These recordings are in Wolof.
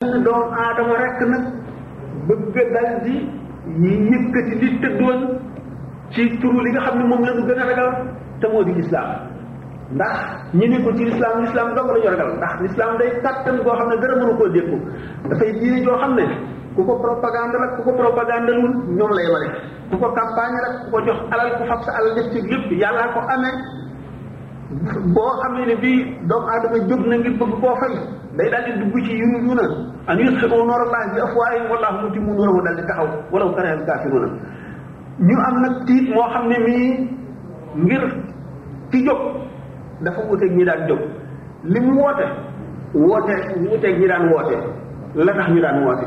doom aadama rekk nag bëgg dal di yëkkati li tëddoon ci turu li nga xam ne moom la ñu gën a ragal te moo di lislaam ndax ñi ne ko ci lislaam lislaam dong la ñu ragal ndax lislaam day kàttan goo xam ne dara mënu koo dékku dafay diine joo xam ne ku ko propagande rek ku ko propagande lul ñoom lay wale ku ko campagne rek ku ko jox alal ku fab sa alal def ci lépp yàllaa ko amee boo xam ne ne bii doomu aadama jóg na ngir bëgg koo fay day daal di dugg ci yunu yuna an yutfi'u nuurallahi bi afwaahihim wallaahu mutimmu nuurahu daal di taxaw walaw kariha al-kaafiruuna ñu am nag tiit moo xam ne mii ngir ki jóg dafa wuteeg ñi daan jóg li mu woote woote wuteeg ñi daan woote la tax ñu daan woote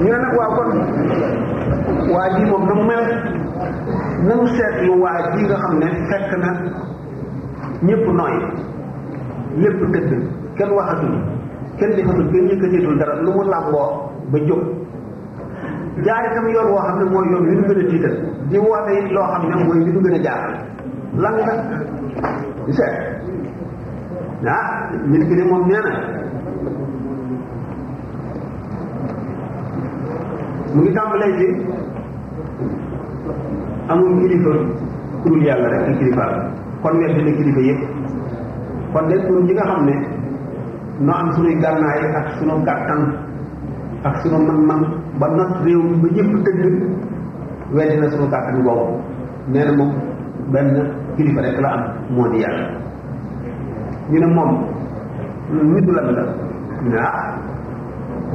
ñu ne nag waaw kon waa ji moom na mu mel na mu seetlu waa ji nga xam ne fekk na ñëpp nooy lépp tëdd kenn waxatul kenn defatul kenn yëkkateetul dara lu mu làmboo ba jóg jaar itam yoon woo xam ne mooy yoon wi ñu gën a tiital di woote it loo xam ne mooy li ñu gën a jaaxal lan la di seet ah nit ki de moom nee na mu ngi tàmbalee ci amul kilifa ku dul yàlla rek ci kilifa kon weer dina kilifa yëpp kon de ñun ñi nga xam ne noo am suñuy gànnaay ak suñu kàttan ak suñu man-man ba not réew mi ba ñëpp dëgg weddi na suñu kàttan boobu nee na moom benn kilifa rek la am moo di yàlla ñu ne moom nit du lan la ñu ne ah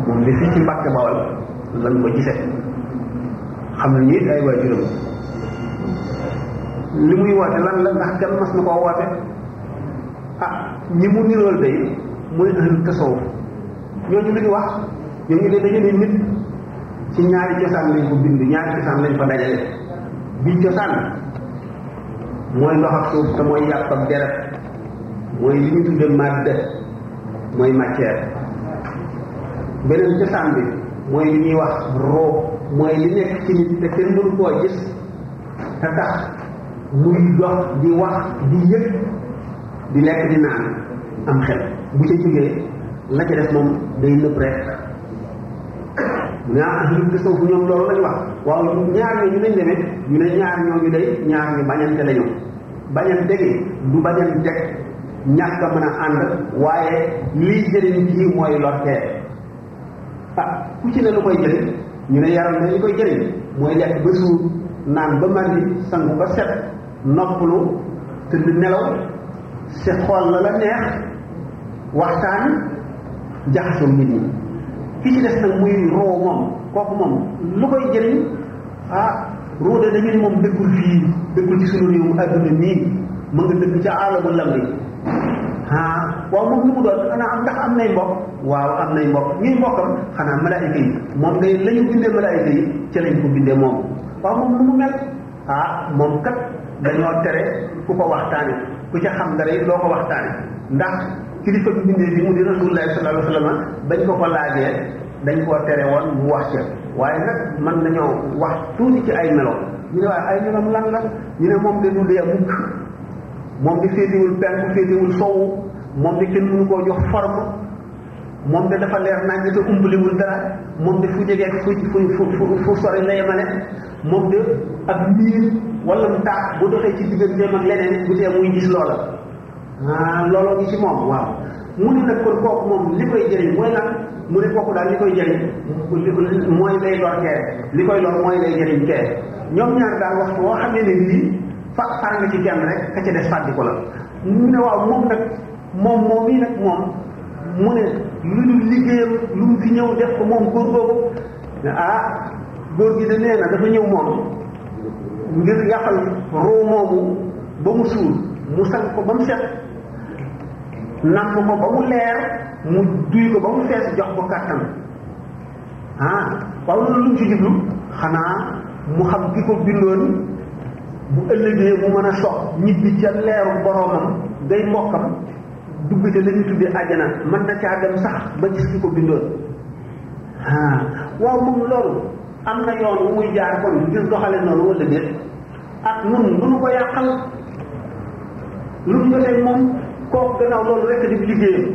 moom li fii ci Mbàkke Bawol lan ko gisee xam ne ñii ay waajuram li muy woote lan la ndax kenn mas na koo woote ah ñi mu nirool day mooy ahlu tasawuf ñooñu lu ñu wax ñooñu de dañu ne nit ci ñaari cosaan lañ ko bind ñaari cosaan lañ ko dajale bi cosaan mooy ndox ak suuf te mooy yàpp ak deret mooy li ñu tudde madde mooy matière beneen cosaan bi mooy li ñuy wax roo mooy li nekk ci nit te kenn mënu koo gis te tax muy dox di wax di yëg di lekk di naan am xel bu ca jógee la ca def moom day nëb rek mu ne ah ahlu tasawuf ñoom loolu lañ wax waaw ñaar ñooñu nañ demee ñu ne ñaar ñooñu day ñaar ñu bañante lañu bañante gi du bañante ñàkk a mën a ànd waaye liy jëriñ kii mooy lortee ah ku ci ne lu koy jëriñ ñu ne yaram na li koy jëriñ mooy lekk ba suur naan ba màndi sangu ba set noppalu tëdd nelaw si xool la la neex waxtaan jaxasoo nit ñi ki ci des nag muy roo moom kooku moom lu koy jëriñ ah roo de dañu ne moom dëkkul fii dëkkul ci sunu réew adduna nii ma nga dëkk ca aalamu lam bi ah waaw moom lu mu doon xanaa am ndax am nay mbokk waaw am nay mbokk ñuy mbokkam xanaa malaayika yi moom ngay la ñu bindee malaayika yi ca lañ ko bindee moom waaw moom lu mu mel ah moom kat dañoo tere ku ko waxtaane ku ca xam dara it loo ko waxtaane ndax kilifa bi bindee bi mu di rasulullah sallallahu alayhi wa sallam bañ ko ko laajee dañ koo tere woon mu wax ca waaye nag mën nañoo wax tuuti ci ay melo ñu ne waaye ay meloom lan la ñu ne moom de du dee mukk moom di féetewul penku féetewul sowu moom di kenn mënu koo jox forme moom de dafa leer nañ ñi te umbaliwul dara moom de fu jegee fu fu fu fu sori la yemale moom de ak miir wala mu taax bu doxee ci digganteem ak leneen bu tee muy gis loola ah looloo ngi ci moom waaw mu ne nag kon kooku moom li koy jëriñ mooy lan mu ne kooku daal li koy jëriñ mooy lay lor kee li koy lor mooy lay jëriñ kee ñoom ñaar daal waxtu woo xam ne ne nii fa far nga ci kenn rek ka ca des fàddi ko la mu ne waaw moom nag moom moom yi nag moom mu ne lu ñu liggéeyam lu mu fi ñëw def ko moom góor googu ne ah góor gi de nee na dafa ñëw moom ngir yàqal roo moomu ba mu suul mu sang ko ba mu set nàmm ko ba mu leer mu duy ko ba mu fees jox ko kàttan ah waaw loolu lu mu ci jublu xanaa mu xam ki ko bindoon bu ëllëgee mu mën a sox ñibbi ca leeru boroomam day mbokkam dugg ca la ñu tuddee àjjana mën na caa dem sax ba gis ki ko bindoon ah waaw moom loolu am na yoon wu muy jaar kon ngir doxale noonu wala déet ak nun lu nu ko yàqal lu mu jotee moom kooku gannaaw loolu rek di liggéeyam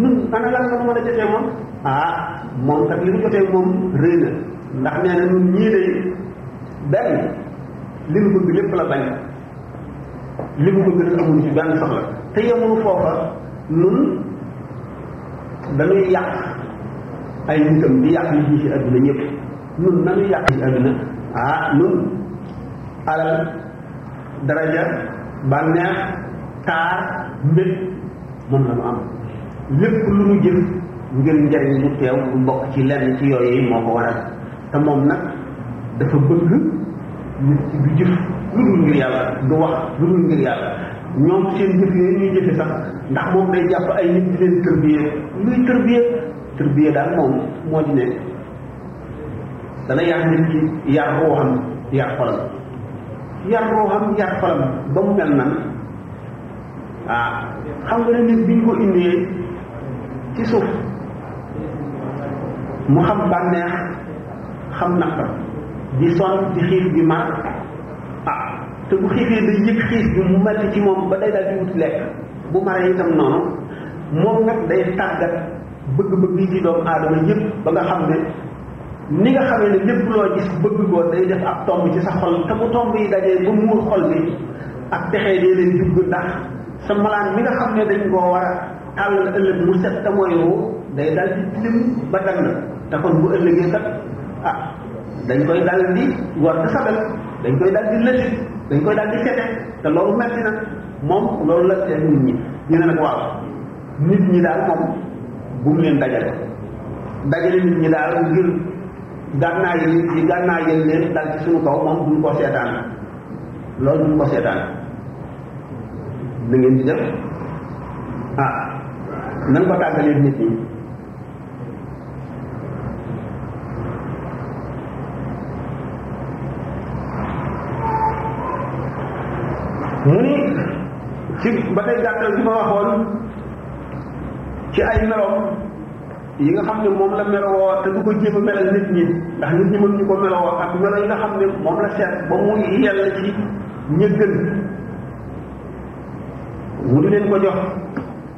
nun ana lan la mën a jotee moom ah moom kat li mu jotee moom rëy na ndax nee na nun ñii de benn li mu bëgg lépp la bañ li mu bëgg rek amuñu ci benn soxla te yemul foofa nun dañuy yàq ay nitam di yàq yi ci àdduna ñëpp nun nanu yàq ci àdduna ah nun alal daraja bànneex taar mbég moom la nu am lépp lu nu jël ngir njariñ lu teew lu bokk ci lenn ci yooyu moo ko waral te moom nag dafa bëgg nit ci du jëf lu dul ngir yàlla du wax lu dul ngir yàlla ñoom seen jëf yooyu ñuy jëfe sax ndax moom day jàpp ay nit di leen tërbiyee luy tërbiyee tërbiyee daal moom moo di ne dana yar nit ki yar ruuxam yar xolam yar ruuxam yar xolam ba mu mel nan waaw xam nga ne nit bi ñu ko indee ci suuf mu xam bànneex xam naqar di sonn di xiif di mar ah te bu xiifee day yëg xiif bi mu metti ci moom ba day daal di wut lekk bu maree itam noonu moom nag day tàggat bëgg-bëgg yi ci doomu aadama yëpp ba nga xam ne ni nga xamee ne lépp loo gis bëgg ko day def ab tomb ci sa xol te bu tomb yi dajee ba muur xol bi ak texee dee leen dugg ndax sa malaan mi nga xam ne dañ koo war a tàllal ëllëg mu set te mooy woo day dal di tilim ba dal na te kon bu ëllëgee kat ah dañ koy dal di war te sabel dañ koy dal di lëtit dañ koy dal di sete te loolu metti na moom loolu la seen nit ñi ñu ne nag waaw nit ñi daal moom bu mu leen dajale dajale nit ñi daal ngir gànnaay yi ci gànnaay yi leen dal ci suñu kaw moom duñ ko seetaan loolu duñ ko seetaan na ngeen di def ah nan ko tàggalee nit ñi mu ni ci ba tey gàttal bi ma waxoon ci ay meloom yi nga xam ne moom la melowoo te du ko jéem a melal nit ñi ndax nit ñi mën ñu ko melowoo ak melo yi nga xam ne moom la seet ba mu yell ci ñëggal mu di leen ko jox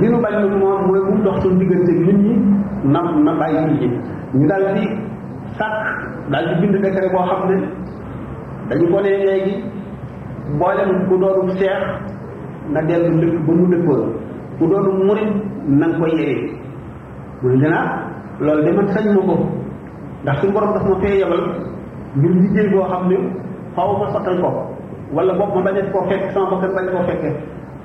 li nu bañ lu moom mooy mu dox suñu diggante nit ñi na na bàyyi nit ñi ñu daal di sàkk daal di bind décret boo xam ne dañu ko ne léegi mboolem ku doonum seex na dellu dëkk ba mu dëkkoon ku doonum murit na nga ko yewee mu ne dinaa loolu de man sañ ma ko ndax suñu borom daf ma fee yebal ngir liggéey boo xam ne xaw ma sottal ko wala bopp ma bañ a koo fekk sama bakkan bañ koo fekkee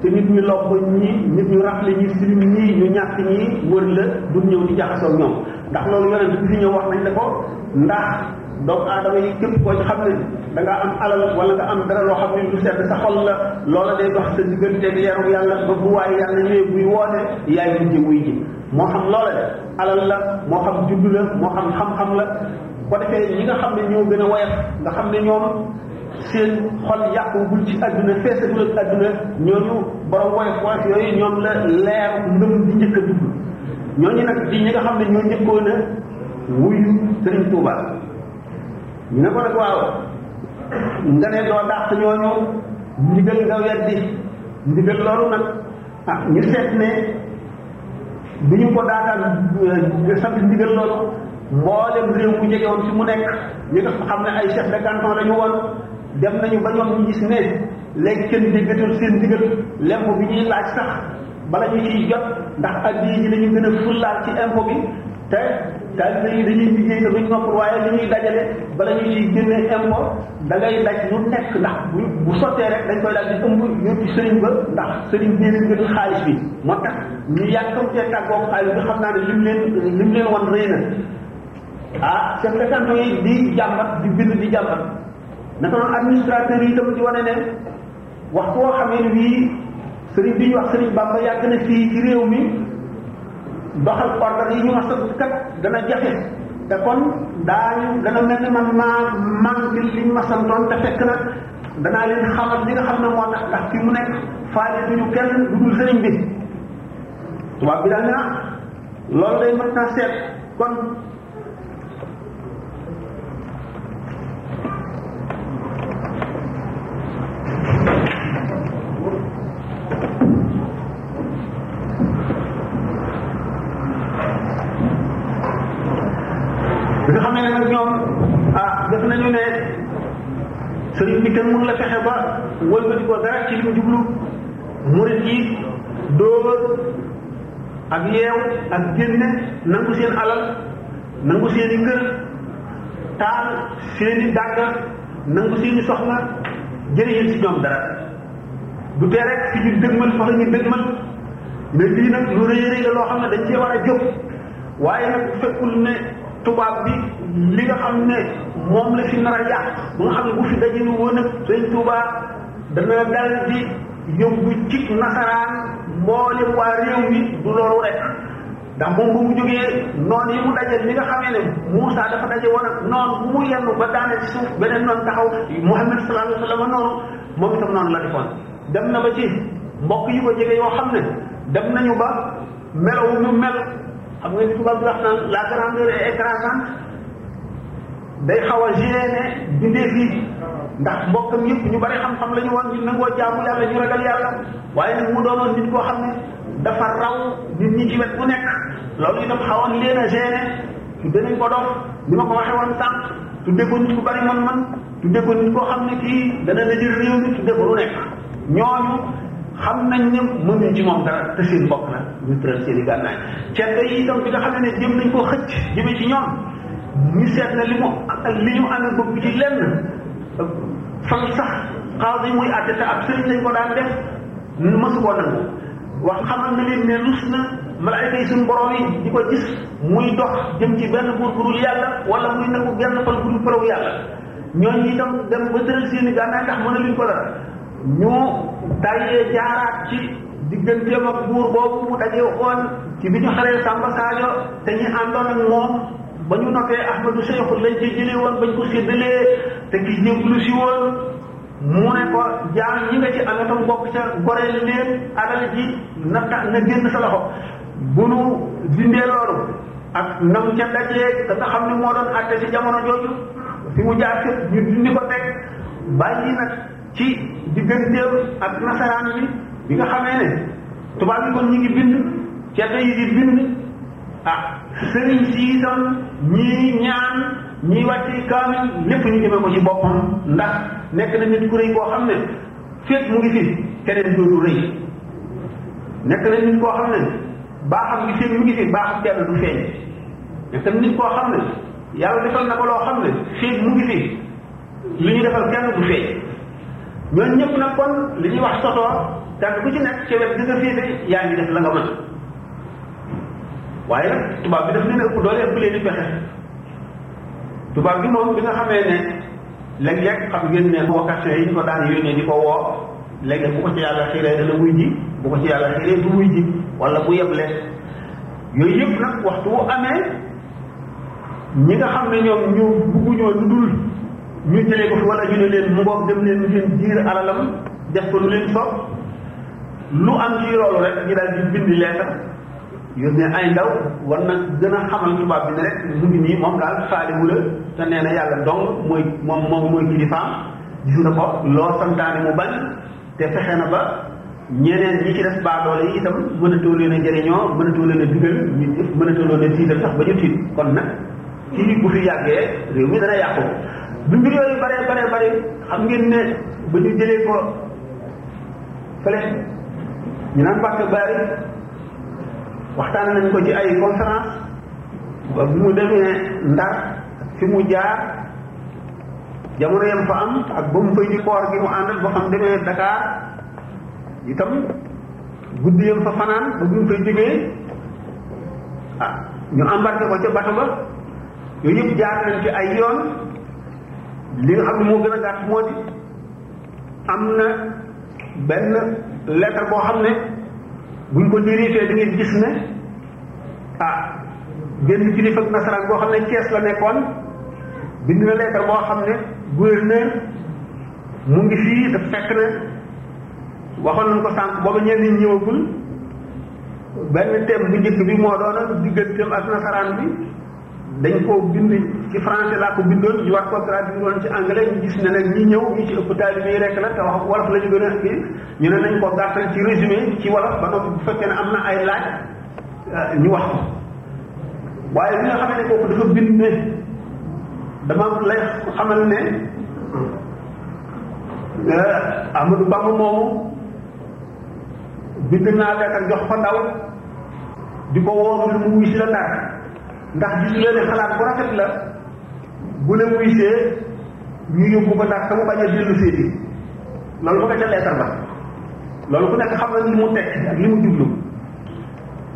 te nit ñu lopp ñi nit ñu rafle ñi silim ñi ñu ñàkk ñi wër la du ñëw di jaxasoo ñoom ndax loolu yonent bi fi ñëw wax nañ la ko ndax doomu aadama yi képp koo ci xam ne da nga am alal wala nga am dara loo xam ne lu sedd sa xol la loola day dox sa diggante ak yaru yàlla ba bu waaye yàlla ñëwee buy woote yaay mujj wuy ji moo xam loola de alal la moo xam juddu la moo xam xam-xam la ko defee ñi nga xam ne ñoo gën a woyof nga xam ne ñoom seen xol yàquwul ci àdduna feesagul ak àdduna ñooñu borom woyof woyof yooyu ñoom la leer ngëm di njëkk a dugg ñooñu nag ci ñi nga xam ne ñoo njëkkoon a wuyu Sëriñ Tuuba ñu ne ko nag waaw nga ne doo dàq ñooñu ndigal nga weddi ndigal loolu nag ah ñu seet ne bi ñu ko daataan sant ndigal loolu mboolem réew mu jege woon fi mu nekk ñu def xam ne ay chef de canton la ñu woon dem nañu ba ñoom ñu gis ne léegi kenn déggatul seen ndigal lemp bi ñuy laaj sax bala ñu ciy jot ndax addi yi dinañu gën a fullaal ci impôt bi te taalibe yi dañuy liggéey te duñ noppal waaye li ñuy dajale bala ñu ciy génne impôt da ngay daj lu nekk ndax bu bu sottee rek dañ koy daal di ëmb yóbbu sëriñ ba ndax sëriñ bi leen gën xaalis bi moo tax ñu yàkkamtee tàggoog xaalis bi xam naa ne lim leen lim leen wan rëy na ah te fesanto yi di jàmbat di bind di jàmbat naka noonu administrateur yi itam di wane ne waxtu woo xamee ne bii sëriñ bi ñu wax sëriñ Bamba yàgg na fii ci réew mi doxal ordre yi ñu ma sant kat dana jafe te kon daañu dana mel ne man maa manqué li ñu ma santoon te fekk na danaa leen xamal li nga xam ne moo tax ndax fi mu nekk faale duñu kenn du dul sëriñ bi tubaab bi daal ne ah loolu day mën naa seet kon bi nga xam ne nag ñoom ah def nañu ne sëriñ bi kenn mënu la fexe ba wëlbati ko dara ci li mu jublu murit yi dóor ak yeew ak génne nangu seen alal nangu seen i ngër taal seen i dàgga nangu seen i soxla jële yéen si ñoom dara du tee rek fi ñu dëgmal fa la ñu dëgmal ne lii nag lu rëy rëy la loo xam ne dañ cee war a jóg waaye nag fekkul ne tubaab bi li nga xam ne moom la fi nar a yàq bu nga xam ne bu fi daje woon ak sëñ tubaab dana dal di yóbbu ci nasaraan mboolem waa réew mi du loolu rek ndax moom bu mu jógee noon yi mu dajal li nga xamee ne Moussa dafa daje woon ak noon bu mu yenn ba daane ci suuf beneen noon taxaw Muhammad sallallahu alayhi wa sallam noonu moom itam noonu la defoon dem na ba ci mbokk yi ko jege yoo xam ne dem nañu ba melawu mu mel xam nga ni tubaab bi wax naan la grandeur est écrasante day xaw a gêné bindee fii ndax mbokkam yëpp ñu bari xam-xam la ñu woon ñu nangoo jaamu yàlla ñu ragal yàlla waaye nag mu doonoon nit koo xam ne dafa raw nit ñi ci wet bu nekk loolu itam xawoon leen a gêné tudde nañ ko dof ni ma ko waxee woon sànq tudde ko nit ku bari man-man tudde ko nit koo xam ne kii dana la jël réew mi tudde ko lu nekk ñooñu xam nañ ne mënuñ ci moom dara te seen mbokk la ñu tëral seen i gànnaay ceeb yi itam bi nga xam ne ne jëm nañ koo xëcc jëme ci ñoom ñu seet na li mu li ñu amee bëgg ci lenn fan sax xaw bi muy àtte te ab sëriñ lañ ko daan def mësu koo nangu wax xamal na leen ne rus na malaayka yi suñu borom yi di ko gis muy dox jëm ci benn buur bu dul yàlla wala muy nangu genn fan bu dul faraw yàlla ñooñu itam dem ba tëral seeni gànnaay tax mën a luñ ko dara ñu tàyyee jaaraat ci digganteem ak buur boobu mu daje woon ci bi ñu xaree Samba Sadio te ñu àndoon ak moom ba ñu notee Ahmadou Cheikhou lañ ci jëlee woon bañ ko séddalee te ki jébbalu si woon mu ne ko jaam ñi nga ci amee tam bokk ca goreel leen alal ji na tax na génn sa loxo bu nu dindee loolu ak nam ca dajee te nga xam ne moo doon àtte ci jamono jooju fi mu jaar fépp ñu dindi ko teg bàyyi nag ci digganteem ak nasaraan bi bi nga xamee ne tubaab yi kon ñu ngi bind ceddo yi di bind ah sëriñ si itam ñii ñaan ñii wàcc kaamil lépp ñu jëmee ko ci boppam ndax nekk na nit ku rëy koo xam ne fépp mu ngi fi keneen dootu rëy nekk na nit koo xam ne baaxam gi seen mu ngi fi baaxam kenn du feeñ nekk na nit koo xam ne yàlla defal na ko loo xam ne fépp mu ngi fi li ñu defal kenn du feeñ ñooñu ñëpp nag kon li ñuy wax sotoo kenn ku ci nekk ci wet bi nga féete yaa ngi def la nga mën waaye nag tubaab bi daf leen ëpp doole ëpp leen di pexe tubaab bi moom bi nga xamee ne léeg-léeg xam ngeen ne vocation yi ñu ko daan yónnee di ko woo léeg-léeg bu ko ci yàlla xiiree dana wuy ji bu ko ci yàlla xiiree du wuy ji wala bu yeble yooyu yëpp nag waxtu wu amee ñi nga xam ne ñoom ñu bugguñoo lu dul ñu jëlee ko fi wala ñu ne leen mu ngoog dem leen ngeen jiir alalam def ko lu leen soob lu am ci loolu rek ñu daal di bind leetar yónnee ay ndaw war na gën a xamal tubaab bi ne rek mu ngi nii moom daal faaliwu la te nee na yàlla dong mooy moom moom mooy kilifaam gis nga ko loo santaane mu bañ te fexe na ba ñeneen ñi ci des baadoole yi itam mënatoo leen a jëriñoo mënatoo leen a dugal ñu mënatoo leen a tiital sax ba ñu tiit kon nag kii bu fi yàggee réew mi dana yàqu bu mbir yooyu bare bare bare xam ngeen ne ba ñu jëlee ko fële ñu naan bàkk baari waxtaan nañ ko ci ay conférence ba bu mu demee ndar fi mu jaar jamono yam fa am ak ba mu fay di koor gi mu àndal ba xam demee Dakar itam guddi yam fa fanaan ba bu mu fay jógee ah ñu embarqué ko ca bato ba yooyu yëpp jaar nañ ci ay yoon li nga xam ne moo gën a gàtt moo di am na benn lettre boo xam ne buñ ko dirigé di ngeen gis ne ah benn kilifa ak nasaraan boo xam ne Cees la nekkoon bind na lettre boo xam ne gouverneur mu ngi fii daf fekk ne waxoon nañ ko sànq booba ñenn ñi ñëwagul benn thème bu njëkk bi moo doonoon digganteem ak nasaraan bi dañ koo bind ci français laa ko bindoon ñu war ko traduire woon ci anglais ñu gis ne nag ñi ñëw ñu ci ëpp taalibe yi rek la te wax wolof la ñu gën a kii ñu ne nañ ko gàttal ci résumé ci wolof ba noppi bu fekkee ne am na ay laaj ñu wax ko waaye bi nga xam ne kooku dafa bind ne dama lay xamal ne Amadou Bamba moomu bind naa leetar jox ko ndaw di ko woo ngir mu wuy si la ndar ndax gis leen ne xalaat bu rafet la bu la wuy see ñu yóbbu ko ndar te mu bañ a dellu seeti loolu mu nga ca leetar ba loolu ku nekk xam na li mu teg ak li mu jublu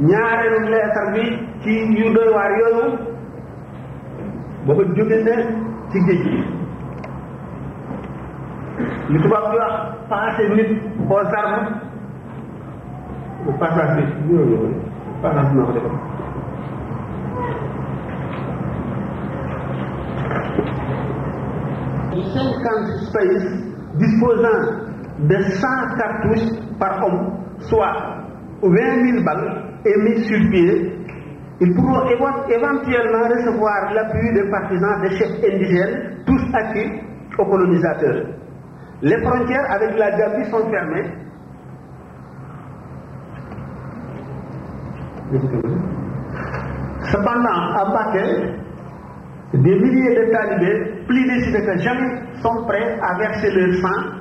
ñaareelu leetar bi ci yu doy waar yooyu booba jóge na ci géej gi li tubaab di wax passé nit aux armes le passage bi ñoo ñëw passage bi noo ko defal cinquante space disposant de cent cartouches par homme soit vingt mille balles et mis sur pied ils pourront éventuellement recevoir l'appui des partisans des chefs indigènes, tous acquis aux colonisateurs. Les frontières avec la Gabi sont fermées. Cependant, à Bakel, des milliers de talibés plus décide que jamais sont prêts à verser leur sang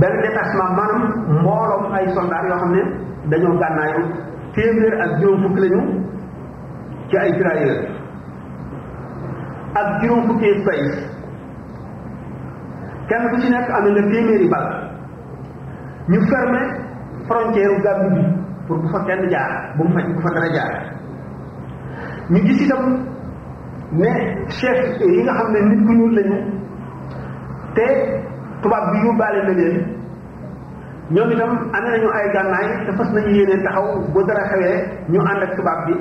benn détachement maanaam mbooloom ay soldats yoo xam ne dañoo gànnaayu téeméer ak juróom fukki lañu ci ay tirailleurs ak juróom fukki espace kenn ku ci nekk am na téeméeri bal ñu fermé frontière u Gambie bi pour bu fa kenn jaar bu mu fa bu fa dara jaar ñu gis itam ne chef yi nga xam ne nit ku ñuul lañu te tubaab bi yóbbaale na leen ñoom itam am nañu ay gànnaay te fas nañu yéene taxaw bu dara xewee ñu ànd ak tubaab bi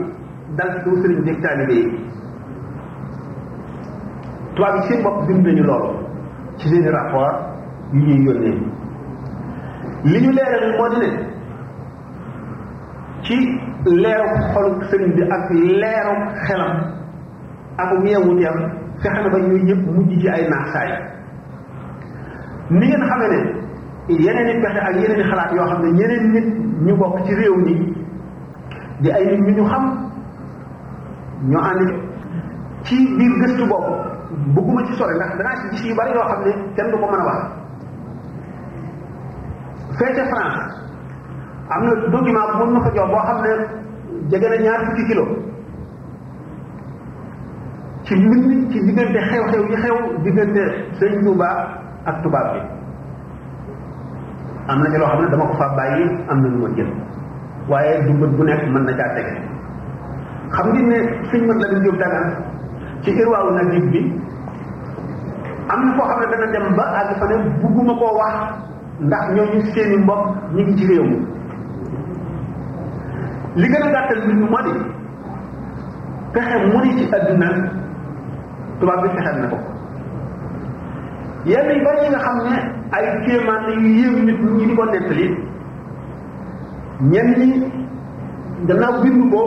dal ci kaw sëriñ bi ak taalibe yi tubaab yi seen bopp bind nañu loolu ci seen i rapport yu ñuy yónnee li ñu leeral moo di ne ci leeru xolu sëriñ bi ak leeru xelam ak ñeewu teem fexe na ba ñuy yëpp mujj ci ay naax saay ni ngeen xamee ne yeneen i pexe ak yeneen i xalaat yoo xam ne ñeneen nit ñu bokk ci réew mi di ay nit ñu ñu xam ñu ànd ci biir gëstu boobu bëgguma ci sore ndax danaa ci gis yu bari yoo xam ne kenn du ko mën a wax fee ca France am na document bu ma fa jox boo xam ne jege na ñaar fukki kilo ci mbind ci diggante xew-xew yi xew diggante sëñ Touba ak tubaab bi am na ci loo xam ne dama ko fa bàyyi am na lu ma jël waaye du bët bu nekk mën na caa tege xam ngeen ne suñ mën la ñu daga ci irwaawu na nit bi am na foo xam ne dana dem ba àgg fa ne bugguma koo wax ndax ñooñu seeni mbokk ñu ngi ci réew mi li gën a gàttal mbir mi moo di pexe mu ni ci àdduna tubaab bi fexeel na ko yenn yu bari yi nga xam ne ay kéemaan la yu yéem nit ñi di ko nettali ñenn ñi gannaaw bindu ko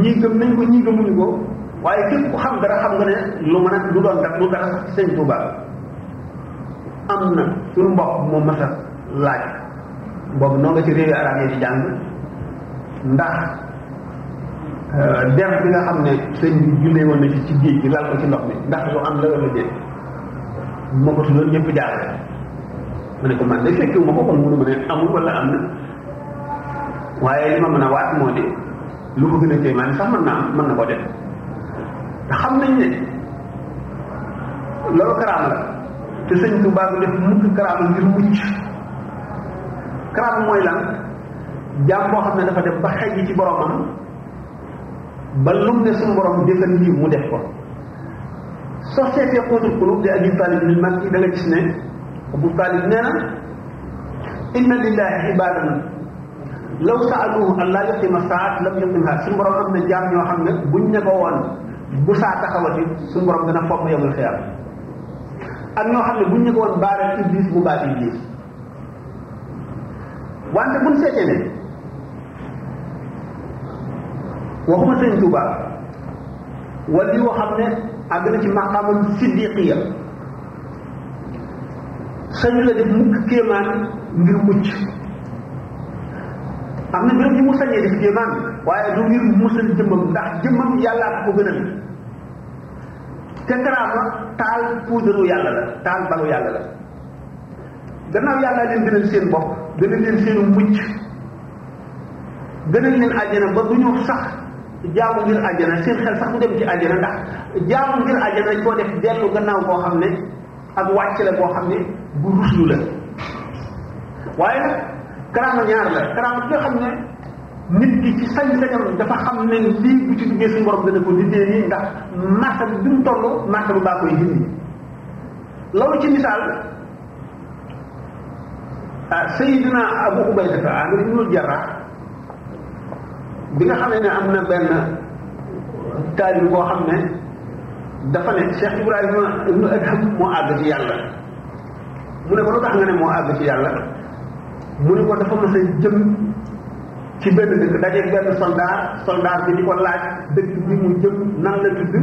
ñii gëm nañ ko ñii gëmuñu ko waaye képp ku xam dara xam nga ne lu mën a lu doon dara lu dara sax ci sëñ Tuubaa am na suñu mbokk moom masa laaj boobu noo nga ci réewi arab yi di jàng ndax der bi nga xam ne sëñ bi jullee woon na ci ci géej gi lal ko ci ndox mi ndax lu am la wala déet moo ko tuddoon ñëpp jaar ma ne ko man de fekkewu ma ko kon mënu ma ne amul wala am na waaye li ma mën a waat moo di lu ko gën a téye man sax mën naa mën na koo def te xam nañ ne loolu karaam la te sëñ Tuubaa bi def mukk karaam ngir mucc karaam mooy lan jaam boo xam ne dafa dem ba xej ci boromam ba lum ne suñu borom jëfal lii mu def ko soo seetee xóotul xulub de abi talib ni mag yi da nga gis ne abu talib nee na inna lillahi ibadan law saaluhu an laa yuqima saat lam yuqimha suñu borom am na jaam ñoo xam ne buñ ne ko woon bu saa taxawati suñu borom dana fomm yowmal xiyaam ak ñoo xam ne buñ ne ko woon baaral iblis mu baat iblis wante buñ seetee ne waxuma sëñ Tuuba wala yoo xam ne àgg na ci maqaamam siddiqiya sañu la def mukk kéemaan ngir mucc am na béréb yi mu sañee def kéemaan waaye du ngir musal jëmmam ndax jëmmam yàllaa ko gënal te karaama taal puudaru yàlla la taal balu yàlla la gannaaw yàlla leen gënal seen bopp gënal leen seenu mucc gënal leen àjjana ba du ñu sax jaamu ngir àjjana seen xel sax bu dem ci àjjana ndax jaamu ngir àjjana dañ koo def dellu gannaaw boo xam ne ak wàcc la boo xam ne bu ruslu la waaye nag karaama ñaar la karaama bi nga xam ne nit ki ci sañ-sañam dafa xam ne lii bu ci duggee suñu borom dana ko liggéey nii ndax marta bi bi mu toll marta bu baa koy dindi loolu ci misaal ah Seydina Abu Ubayda Amir ibnul Jarrah bi nga xamee ne am na benn taalib boo xam ne dafa ne Cheikh Ibrahima ibnu Adham moo àgg ci yàlla mu ne ko lu tax nga ne moo àgg ci yàlla mu ne ko dafa mës a jëm ci benn dëkk dajeeg benn soldat soldat bi di ko laaj dëkk bi mu jëm nan la tudd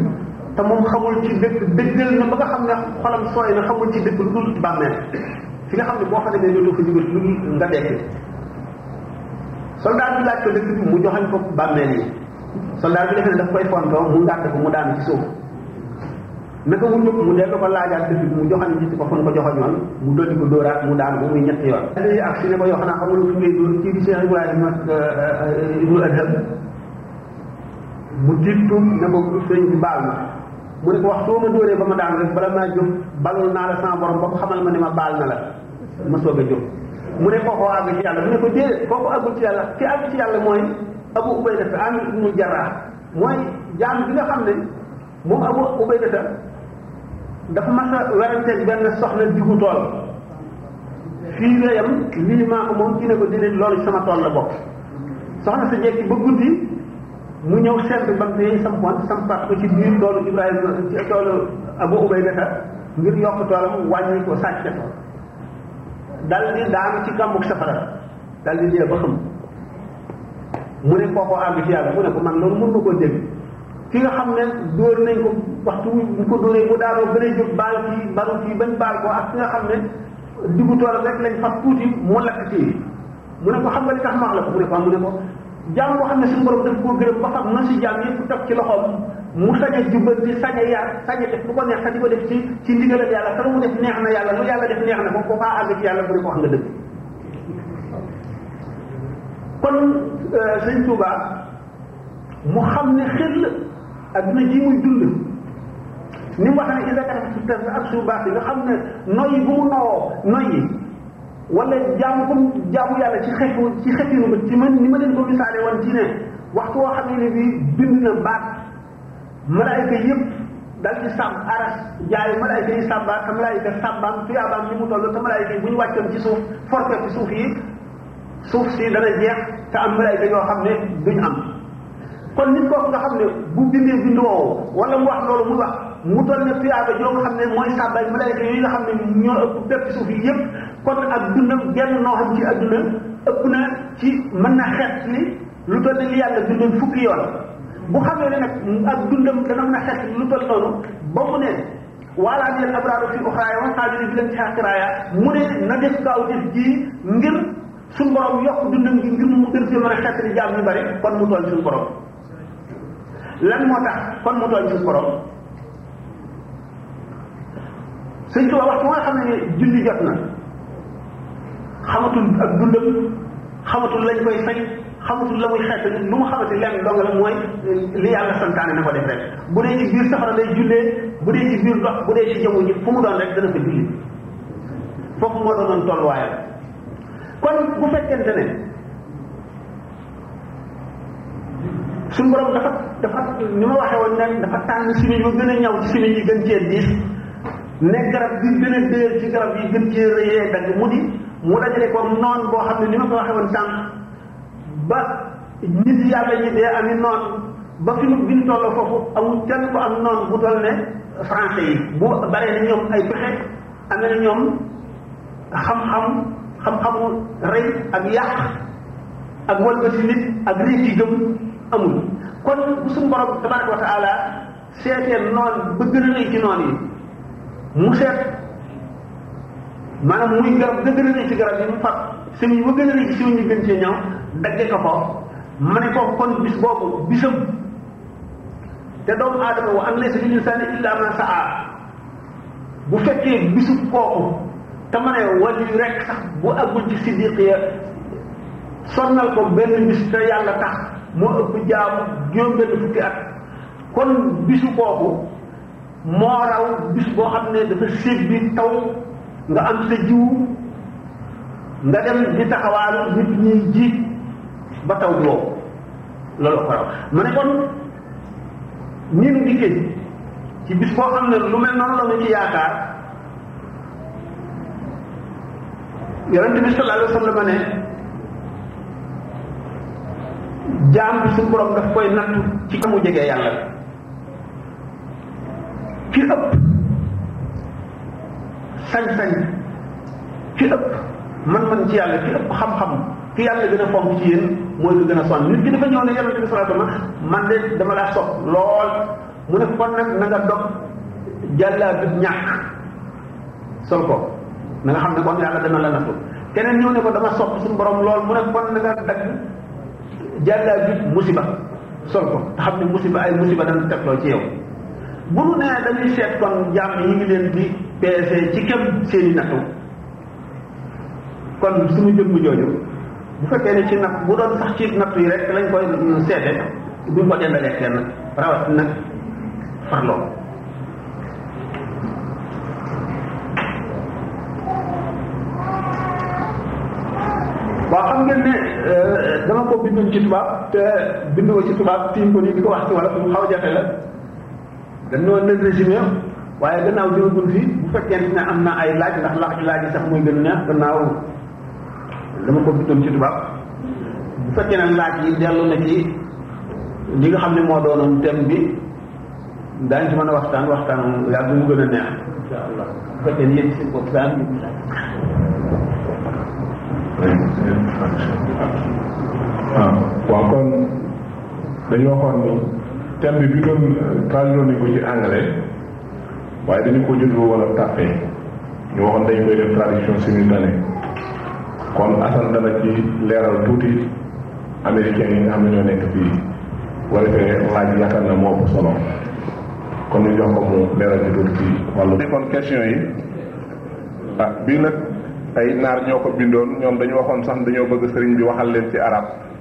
te moom xamul ci dëkk dëggal na ba nga xam ne xolam sooy na xamul ci dëkk lu dul bàmmeel fi nga xam ne boo fa demee dootoo fa jógal lu dul nga dekk soldat bi laaj ko dëkk bi mu joxañ ko bàmmeel yi soldat bi defe ne daf koy fontoo mu ngàtt ko mu daan ci suuf naka mu ñëpp mu dellu ko laajaat dëkk bi mu joxani gis ko fan ko joxoñoon mu dolli ko dóoraat mu daan bu muy ñetti yoon dañuy ak si ne ko yoo xanaa xamul fu ngay dóor kii di Cheikh Ibrahima ibnu Adham mu tiit tuub ne ko sëñ bi baal ma mu ne ko wax soo ma dóoree ba ma daan rek bala maa jóg balul naa la sama borom ba mu xamal ma ne ma baal na la ma soog a jóg mu ne kooku àgg ci yàlla mu ne ko déedéet kooku àggul ci yàlla ki àgg ci yàlla mooy Abu Ubayda Amir ibnu Jarrah mooy jaam bi nga xam ne moom Abu Ubaydata dafa mas a werante benn soxna diggu tool fii la yam lii maa ko moom ci ne ko déedéet loolu ci sama tool la bokk soxna sa jekki ba guddi mu ñëw seet bi bant yi sampoon sampaat ko ci biir toolu Ibrahima ci toolu Abu Ubaydata ngir yokk toolam wàññi ko sàcc ko dal di daanu ci kàmbug safara dal di dee ba xam mu ne kookoo àgg ci yàlla mu ne ko man loolu mën na koo dégg ki nga xam ne dóor nañ ko waxtu bu ko dóoree bu daanoo gën a jóg baal fii baru fii bañ baal ko ak ki nga xam ne diggu tool rek lañ fas tuuti mu lakk ci mu ne ko xam nga li tax maax la ko mu ne ko mu ne ko jaam boo xam ne suñu borom daf koo gërëm ba xam na si jaam yëpp toog ci loxoom mu sañ a jubbanti sañ a yar sañ a def lu ko neex te di ko def ci ci ndigal ak yàlla te lu mu def neex na yàlla lu yàlla def neex na ko ko faa àgg ci yàlla mu ne ko wax nga dëgg kon sëñ Touba mu xam ne xel adduna ji muy dund ni mu wax ne ida kanam si test ak su baax yi nga xam ne noyyi bu mu nowoo noyyi wala jaamu comme jaamu yàlla ci xefu ci xefinu ba ci man ni ma leen ko misaale woon ci ne waxtu woo xam ne ni bii bind na baat malaayka yëpp dal di sàmm aras jaari malaayka yi sàmba te malaayka sàmbaam tuyaabaam ni mu toll te malaayka yi bu ñu wàccoon ci suuf forte ci suuf yi suuf si dana jeex te am malaayka yoo xam ne duñ am kon nit kooku nga xam ne bu bindee bind woowu wala mu wax loolu mu wax mu toll ne tuyaaba joo nga xam ne mooy sàmbaay malaayka yooyu nga xam ne ñoo ëpp bépp suuf yi yëpp kon ak dundam genn noo xam ci adduna ëpp na ci mën na xeet ni lu toll ni li yàlla bindoon fukki yoon bu xamee ne nag ak dundam dana mën a xeex lu toll noonu ba mu ne waalaa bi leen abraaru fi uxraaya wa xaabiri bi leen ci xaqiraaya mu ne na def kaaw def ji ngir suñu borom yokk dundam gi ngir mu gën ci mën a xeex di jaam ñu bari kon mu toll suñu borom lan moo tax kon mu toll suñu borom sëñ Tuubaa waxtu nga xam ne julli jot na xamatul ak dundam xamatul lañ koy fay xamatul la muy xeet nu mu xamati lenn dong la mooy li yàlla santaane na ko def rek bu dee ci biir safara lay jullee bu dee ci biir ndox bu dee ci jaww ji fu mu doon rek dana ko julli foofu moo doonoon tolluwaayam kon bu fekkente ne suñu borom dafa dafa ni ma waxee woon ne dafa tànn simi ba gën a ñaw ci simi yi gën cee diis ne garab bi gën a dëer ci garab yi gën cee rëyee dagg mu di mu dajale ko noon boo xam ne ni ma ko waxee woon tànk ba nit yàlla ñi dee ami noon ba fi mu biñ tolloo foofu amul kenn ko am noon bu toll ne français yi bu baree na ñoom ay pexe am na ñoom xam-xam xam-xamu rey ak yàq ak walbati nit ak riif yi gëm amul kon bu suñu borom tabaraka wa taala seetee noon ba gën a rëy ci noon yi mu seet maanaam muy garab ga gën a rëy ci garab yi mu fat sëñ ba gën a rëy ci sëñ ñu gën cee ñëw dagge ko ko ma ne ko kon bis boobu bisam te doomu aadama wa am laysa lil insaani illa ma saa bu fekkee bisu kooku te ma ne wàllu yu rek sax bu àggul ci siddiq ya sonnal ko benn bis te yàlla tax moo ëpp jaamu juróom benn fukki at kon bisu kooku moo raw bis boo xam ne dafa séb bi taw nga am sa jiw nga dem di taxawaalu nit ñuy jiit ba taw boobu loolu ko raw ma ne kon nii nu dikkee ci bis boo xam ne lu mel noonu la ñu ci yaakaar yonent bi sallallahu alayhi wa sallam ne jaam bi suñu borom daf koy nattu ci ka mu jege yàlla ki ëpp sañ-sañ ki ëpp man-man ci yàlla ki ëpp xam-xam ki yàlla gën a fonk ci yéen mooy lu gën a sonn nit ki dafa ñëw ne yàlla bi sallallahu alayhi wasallam man de dama laa sopp lool mu ne kon nag na nga dog jàllaa bi ñàkk sol ko na nga xam ne kon yàlla dana la nafu keneen ñëw ne ko dama sopp suñu borom lool mu ne kon na nga dagg jàllaa bi musiba sol ko te xam ne musiba ay musiba dana tegloo ci yow bu nu nee dañuy seet kon jaam yi ngi leen di peese ci kem seeni nattu kon suñu jëmm jooju bu fekkee ne ci natt bu doon sax ci natt yi rek lañ koy seete duñ ko dendalee kenn rawat nag farloo waaw xam ngeen ne dama ko bindoon ci tubaab te bindoo ci tubaab tiim ko nii di ko wax ci wala mu xaw a jafe la dañoo leen résumé waaye gannaaw jógagul fii bu fekkee ne am na ay laaj ndax laaj laaj yi sax mooy gën a neex gannaaw dama ko bindoon ci tubaab bu fekkee ne laaj yi dellu na ci li nga xam ne moo doonoon thème bi daañu ci mën a waxtaan waxtaan yaa bu mu gën a neex incha allah bu fekkee ne yéen seen bopp saa ñu waaw waaw kon dañu waxoon ni thème bi bi doon tàlloon nañ ko ci anglais waaye dañu ko jël wala tàppe ñu waxoon dañ koy def traduction simultanée kon Assane dana ci leeral tuuti américain yi nga xam ne ñoo nekk fii wala fee laaj yaakaar na moo ëpp solo kon ñu jox ko mu leeral ci tuuti ci wàllu kon question yi ah bii nag ay naar ñoo ko bindoon ñoom dañu waxoon sax dañoo bëgg sëriñ bi waxal leen ci arab